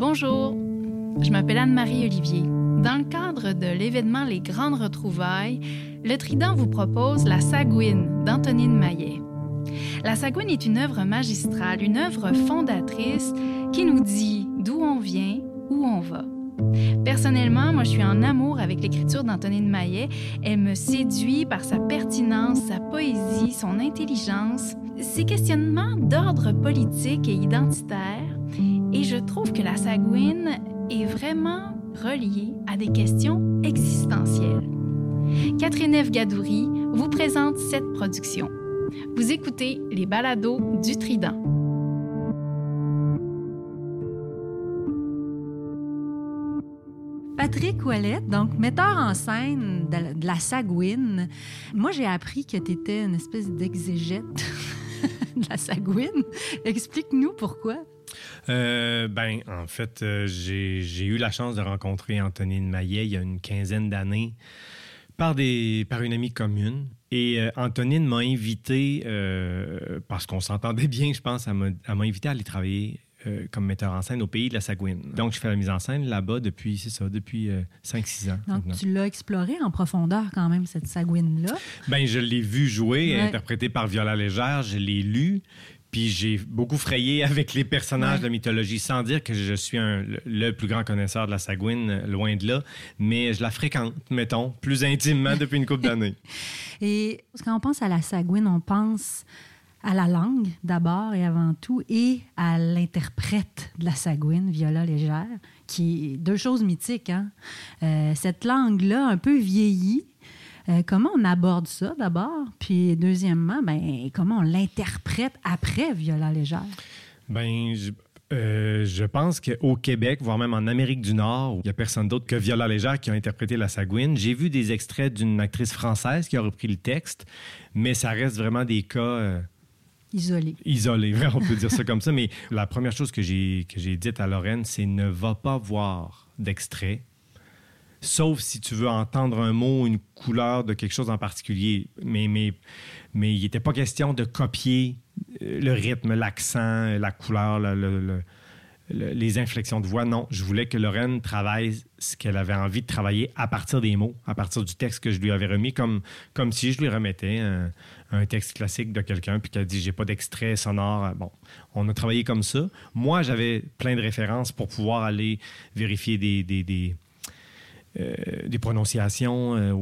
Bonjour, je m'appelle Anne-Marie Olivier. Dans le cadre de l'événement Les Grandes Retrouvailles, le Trident vous propose La Sagouine d'Antonine Maillet. La Sagouine est une œuvre magistrale, une œuvre fondatrice qui nous dit d'où on vient, où on va. Personnellement, moi, je suis en amour avec l'écriture d'Antonine Maillet. Elle me séduit par sa pertinence, sa poésie, son intelligence, ses questionnements d'ordre politique et identitaire. Et je trouve que la Sagouine est vraiment reliée à des questions existentielles. Catherine F. Gadouri vous présente cette production. Vous écoutez les balados du Trident. Patrick Ouellette, donc metteur en scène de la Sagouine. Moi, j'ai appris que tu étais une espèce d'exégète de la Sagouine. Explique-nous pourquoi. Euh, ben, en fait, euh, j'ai eu la chance de rencontrer Antonine Maillet il y a une quinzaine d'années par, par une amie commune. Et euh, Antonine m'a invité, parce qu'on s'entendait bien, je pense, elle m'a invité à aller travailler comme metteur en scène au pays de la Sagouine. Donc, je fais la mise en scène là-bas depuis, c'est ça, depuis 5-6 ans. Donc, tu l'as exploré en profondeur quand même, cette Sagouine-là? Ben, je l'ai vu jouer, interprété par Viola Légère, je l'ai lu. Puis j'ai beaucoup frayé avec les personnages de la mythologie, sans dire que je suis le plus grand connaisseur de la Sagouine, loin de là, mais je la fréquente, mettons, plus intimement depuis une couple d'années. Et quand on pense à la Sagouine, on pense à la langue d'abord et avant tout, et à l'interprète de la Sagouine, Viola Légère, qui est deux choses mythiques. Hein? Euh, cette langue-là, un peu vieillie, euh, comment on aborde ça d'abord? Puis deuxièmement, ben, comment on l'interprète après Viola Légère? Ben, je... Euh, je pense qu'au Québec, voire même en Amérique du Nord, il n'y a personne d'autre que Viola Légère qui a interprété la Sagouine. J'ai vu des extraits d'une actrice française qui a repris le texte, mais ça reste vraiment des cas... Euh, isolés. Isolés, on peut dire ça comme ça. Mais la première chose que j'ai, que j'ai dite à Lorraine, c'est ne va pas voir d'extrait sauf si tu veux entendre un mot, une couleur de quelque chose en particulier. Mais, mais, mais il n'était pas question de copier euh, le rythme, l'accent, la couleur, les inflexions de voix. Non, je voulais que Lorraine travaille ce qu'elle avait envie de travailler à partir des mots, à partir du texte que je lui avais remis, comme, comme si je lui remettais un, texte classique de quelqu'un, puis qu'elle dit j'ai pas d'extrait sonore. Bon, on a travaillé comme ça. Moi, j'avais plein de références pour pouvoir aller vérifier des, des, des euh, des prononciations. Euh,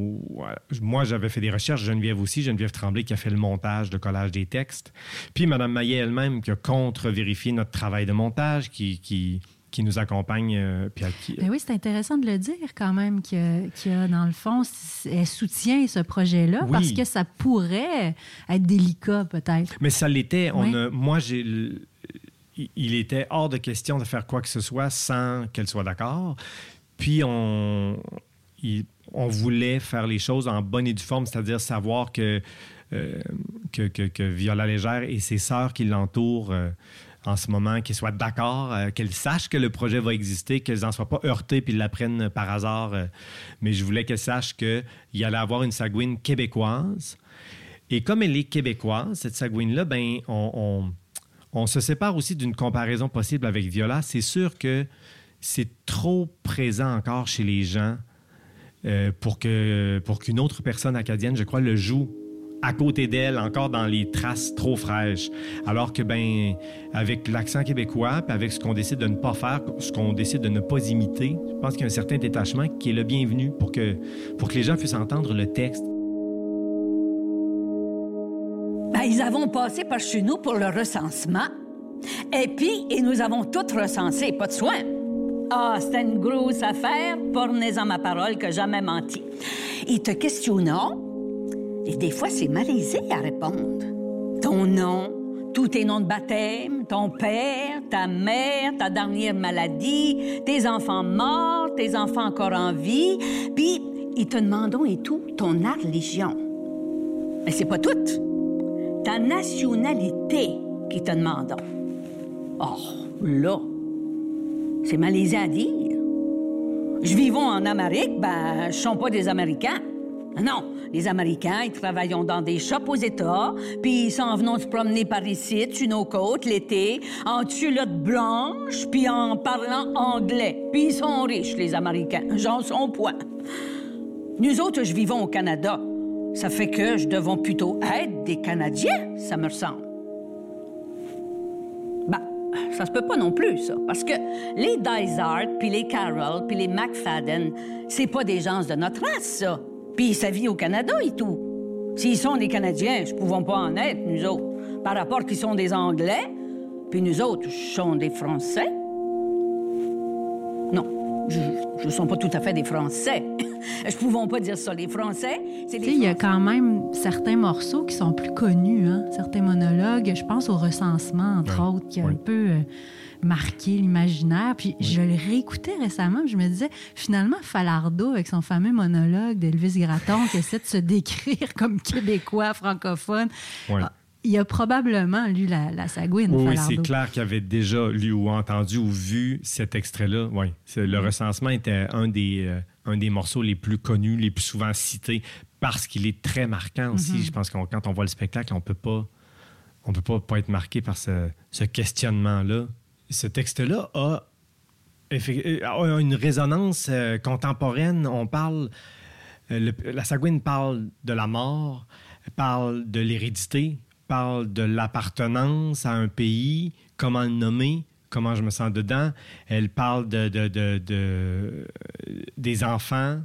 moi, j'avais fait des recherches, Geneviève aussi, Geneviève Tremblay qui a fait le montage, le collage des textes. Puis Mme Maillet elle-même qui a contre-vérifié notre travail de montage, qui, qui, qui nous accompagne. Euh, puis ben oui, c'est intéressant de le dire quand même, y, a, dans le fond, elle soutient ce projet-là parce que ça pourrait être délicat peut-être. Mais ça l'était. On moi, j'ai il était hors de question de faire quoi que ce soit sans qu'elle soit d'accord. Puis on, voulait faire les choses en bonne et due forme, c'est-à-dire savoir que, euh, Viola Légère et ses sœurs qui l'entourent euh, en ce moment, qu'elles soient d'accord, euh, qu'elles sachent que le projet va exister, qu'elles n'en soient pas heurtées puis l'apprennent par hasard. mais je voulais qu'elles sachent qu'il y allait avoir une sagouine québécoise. Et comme elle est québécoise, cette sagouine-là, ben, on se sépare aussi d'une comparaison possible avec Viola. C'est sûr que c'est trop présent encore chez les gens euh, pour pour qu'une autre personne acadienne, je crois, le joue à côté d'elle, encore dans les traces trop fraîches. Alors que, ben, avec l'accent québécois, avec ce qu'on décide de ne pas faire, ce qu'on décide de ne pas imiter, je pense qu'il y a un certain détachement qui est le bienvenu pour que, pour que les gens puissent entendre le texte. Ben, ils avons passé par chez nous pour le recensement. Et puis, et nous avons tout recensé, pas de soin. Ah, c'était une grosse affaire, pornez en ma parole que jamais menti. Ils te questionnant, et des fois, c'est malaisé à répondre. Ton nom, tous tes noms de baptême, ton père, ta mère, ta dernière maladie, tes enfants morts, tes enfants encore en vie, puis ils te demandent et tout ton religion. Mais c'est pas tout. Ta nationalité qui te demandent. Oh, là, c'est malaisé à dire. Je vivons en Amérique, ben, je suis pas des Américains. Non, les Américains, ils travaillent dans des shops aux États, puis ils s'en venons se promener par ici, sur nos côtes, l'été, en culotte blanche, puis en parlant anglais. Puis ils sont riches, les Américains. J'en sont point. Nous autres, je vivons au Canada. Ça fait que je devons plutôt être des Canadiens, ça me ressemble. Ça se peut pas non plus, ça. Parce que les Dysart, puis les Carroll, puis les McFadden, c'est pas des gens de notre race, ça. Puis ça vit au Canada et tout. S'ils sont des Canadiens, je pouvons pas en être, nous autres. Par rapport qu'ils sont des Anglais, puis nous autres, sont des Français. Je ne sont pas tout à fait des Français. je ne pouvons pas dire ça. Les Français, c'est des. Il y a quand même certains morceaux qui sont plus connus, hein? certains monologues. Je pense au recensement, entre autres, qui a un peu. Euh, marqué l'imaginaire. Puis je le réécoutais récemment, je me disais, finalement, Falardo, avec son fameux monologue d'Elvis Gratton, qui essaie de se décrire comme québécois, francophone, il a probablement lu la, la Sagouine. Oui, c'est clair qu'il avait déjà lu ou entendu ou vu cet extrait-là. Oui, le recensement était un des, euh, un des morceaux les plus connus, les plus souvent cités, parce qu'il est très marquant aussi. Mm-hmm. Je pense que quand on voit le spectacle, on peut pas on peut pas, pas être marqué par ce, ce questionnement-là ce texte-là a, une résonance euh, contemporaine. On parle, euh, la Sagouine parle de la mort, parle de l'hérédité, parle de l'appartenance à un pays, comment le nommer, comment je me sens dedans. Elle parle de, de des enfants,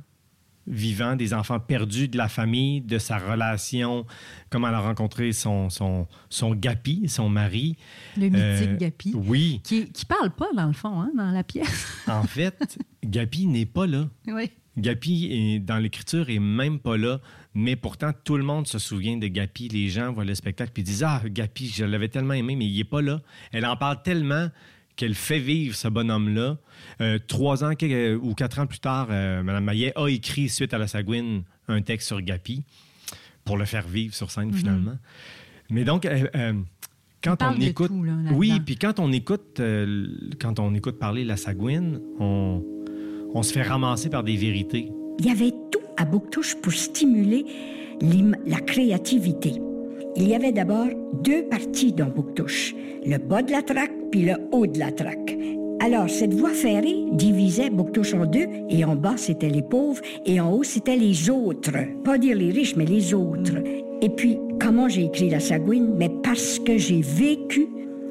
vivant, des enfants perdus de la famille, de sa relation, comment elle a rencontré son, son, son Gapi, son mari. Le mythique euh, Gapi. Oui. Qui, qui parle pas, dans le fond, hein, dans la pièce. en fait, Gapi n'est pas là. Oui. Gapi, est, dans l'écriture, est même pas là. Mais pourtant, tout le monde se souvient de Gapi. Les gens voient le spectacle et disent Ah, Gapi, je l'avais tellement aimé, mais il n'est pas là. Elle en parle tellement qu'elle fait vivre ce bonhomme-là. Euh, trois ans ou quatre ans plus tard, euh, Mme Maillet a écrit, suite à la Sagouine, un texte sur Gapi pour le faire vivre sur scène, mhm. finalement. Mais donc, euh, quand on, écoute... oui, puis quand on écoute, quand on écoute parler la Sagouine, on, on se fait ramasser par des vérités. Il y avait tout à Bouctouche pour stimuler la créativité. Il y avait d'abord deux parties dans Bouctouche, le bas de la traque puis le haut de la traque. Alors, cette voie ferrée divisait Bouctouche en deux, et en bas, c'était les pauvres, et en haut, c'était les autres. Pas dire les riches, mais les autres. Et puis, comment j'ai écrit la Sagouine? Mais parce que j'ai vécu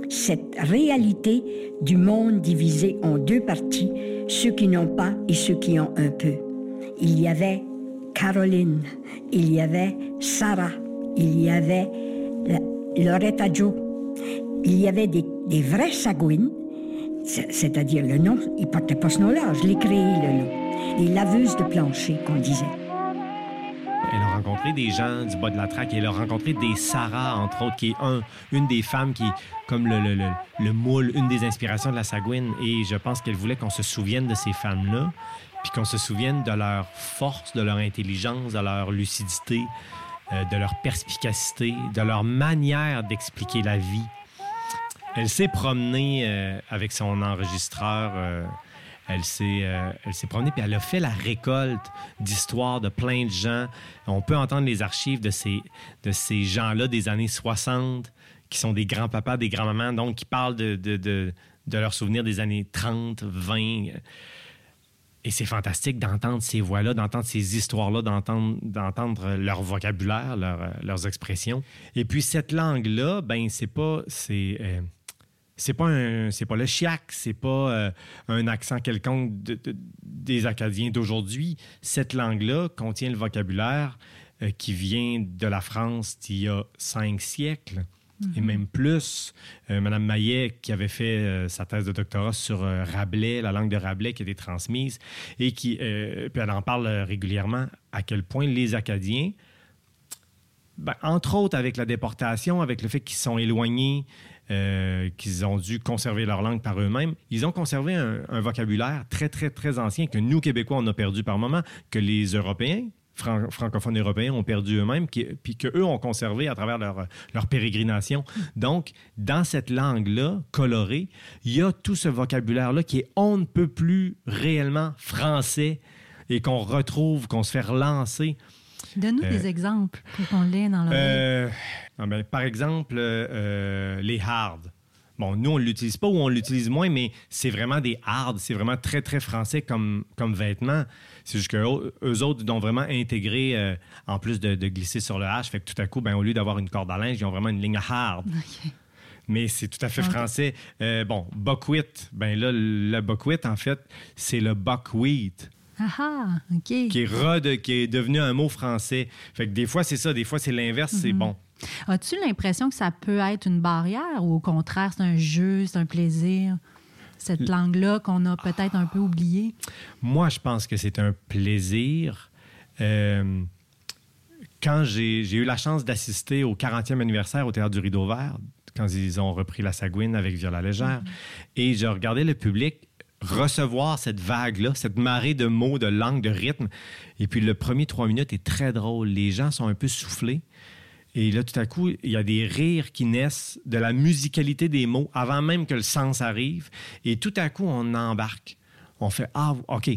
cette réalité du monde divisé en deux parties, ceux qui n'ont pas et ceux qui ont un peu. Il y avait Caroline, il y avait Sarah, il y avait Loretta Joe, il y avait des, des vrais sagouines, c'est-à-dire le nom, il portait pas ce nom-là, je l'ai créé le nom. Les laveuses de plancher qu'on disait. Elle a rencontré des gens du bas de la traque. Elle a rencontré des Sarah, entre autres, qui est un, une des femmes qui, comme le, le, le, moule, une des inspirations de la Sagouine. Et je pense qu'elle voulait qu'on se souvienne de ces femmes-là, puis qu'on se souvienne de leur force, de leur intelligence, de leur lucidité, euh, de leur perspicacité, de leur manière d'expliquer la vie. Elle s'est promenée euh, avec son enregistreur. Euh, elle s'est, promenée puis elle a fait la récolte d'histoires de plein de gens. On peut entendre les archives de ces, de ces gens-là des années 60 qui sont des grands-papas, des grands-mamans, donc qui parlent de, de, de, de leurs souvenirs des années 30, 20. Et c'est fantastique d'entendre ces voix-là, d'entendre ces histoires-là, d'entendre, leur vocabulaire, leurs expressions. Et puis cette langue-là, ben c'est pas c'est euh, c'est pas un c'est pas le chiac, c'est pas euh, un accent quelconque des Acadiens d'aujourd'hui. Cette langue-là contient le vocabulaire euh, qui vient de la France d'il y a cinq siècles et mhm. même plus. Euh, Madame Maillet, qui avait fait euh, sa thèse de doctorat sur euh, Rabelais, la langue de Rabelais qui a été transmise, et qui, puis elle en parle régulièrement, à quel point les Acadiens, ben, entre autres avec la déportation, avec le fait qu'ils sont éloignés, qu'ils ont dû conserver leur langue par eux-mêmes, ils ont conservé un, un, vocabulaire très, très, très ancien que nous, Québécois, on a perdu par moment, que les Européens, francophones européens ont perdu eux-mêmes, puis qu'eux ont conservé à travers leur, leur pérégrination. Donc, dans cette langue-là, colorée, il y a tout ce vocabulaire-là qui est on ne peut plus réellement français et qu'on retrouve, qu'on se fait relancer. Donne-nous Euh, des exemples pour qu'on l'ait dans l'oreille. Euh, ah ben, par exemple, euh, les hards. Bon, nous, on ne l'utilise pas ou on l'utilise moins, mais c'est vraiment des hards. C'est vraiment très, très français comme, comme vêtement. C'est juste qu'eux eux autres ont vraiment intégré, euh, en plus de, de glisser sur le H, fait que tout à coup, ben, au lieu d'avoir une corde à linge, ils ont vraiment une ligne hard. Mais c'est tout à fait français. Euh, bon, buckwheat. Ben là, le buckwheat, en fait, c'est le buckwheat Ah ah, OK. qui est, rede- qui est devenu un mot français. Fait que des fois, c'est ça. Des fois, c'est l'inverse. C'est bon. As-tu l'impression que ça peut être une barrière ou au contraire, c'est un jeu, c'est un plaisir? Cette langue-là qu'on a peut-être un peu oubliée? Moi, je pense que c'est un plaisir. Euh, quand j'ai eu la chance d'assister au 40e anniversaire au Théâtre du Rideau Vert, quand ils ont repris la Sagouine avec Viola Légère, et je regardais le public recevoir cette vague-là, cette marée de mots, de langue, de rythme. Et puis le premier trois minutes est très drôle. Les gens sont un peu soufflés. Et là, tout à coup, il y a des rires qui naissent de la musicalité des mots avant même que le sens arrive. Et tout à coup, on embarque. On fait Ah, OK.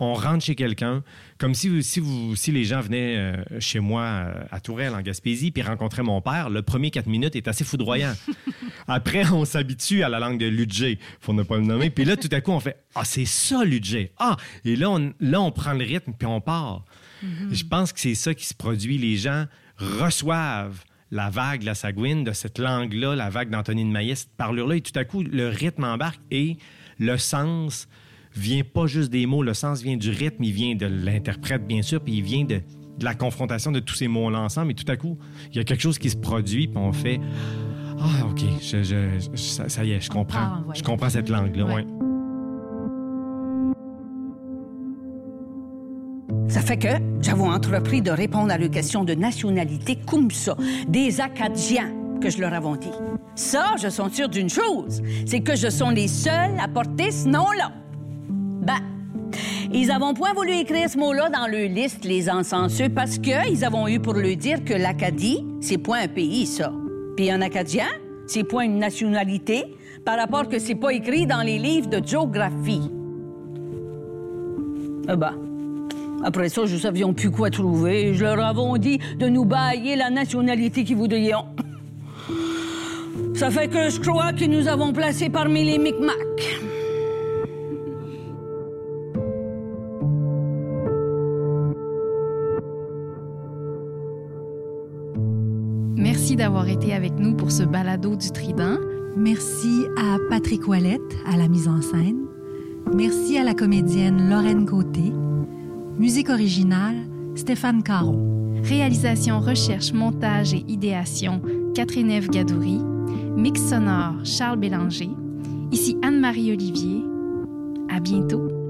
On rentre chez quelqu'un, comme si, si, vous, si les gens venaient euh, chez moi euh, à Tourelle, en Gaspésie, puis rencontraient mon père. Le premier quatre minutes est assez foudroyant. Après, on s'habitue à la langue de Ludger, pour ne pas le nommer. Puis là, tout à coup, on fait Ah, c'est ça, Ludger. Ah, et là, on, là, on prend le rythme, puis on part. Je pense que c'est ça qui se produit. Les gens reçoivent la vague de la Sagouine, de cette langue-là, la vague d'Antonine Maillet, cette parlure-là, et tout à coup, le rythme embarque et le sens vient pas juste des mots, le sens vient du rythme, il vient de l'interprète, bien sûr, puis il vient de, de la confrontation de tous ces mots-là ensemble, et tout à coup, il y a quelque chose qui se produit, puis on fait Ah, OK, je- je- je- ça, ça y est, je comprends. voyage. Je comprends cette langue-là, Ouais. ouais. Ça fait que j'avais entrepris de répondre à leurs questions de nationalité comme ça, des Acadiens que je leur avais dit. Ça, je suis sûre d'une chose, c'est que je sont les seuls à porter ce nom-là. Ben, ils avons point voulu écrire ce mot-là dans leur liste, les encenseux, parce que ils avons eu pour leur dire que l'Acadie, c'est point un pays, ça. Puis un Acadien, c'est point une nationalité, par rapport que c'est pas écrit dans les livres de géographie. Ben, après ça, je savions plus quoi trouver. Je leur avais dit de nous bailler la nationalité qu'ils voudrions. Ça fait que je crois que nous avons placé parmi les Micmacs. Merci d'avoir été avec nous pour ce balado du Trident. Merci à Patrick Ouellette à la mise en scène. Merci à la comédienne Lorraine Côté. Musique originale, Stéphane Caron. Réalisation, recherche, montage et idéation, Catherine Ève Gadouri. Mix sonore, Charles Bélanger. Ici Anne-Marie Olivier. À bientôt.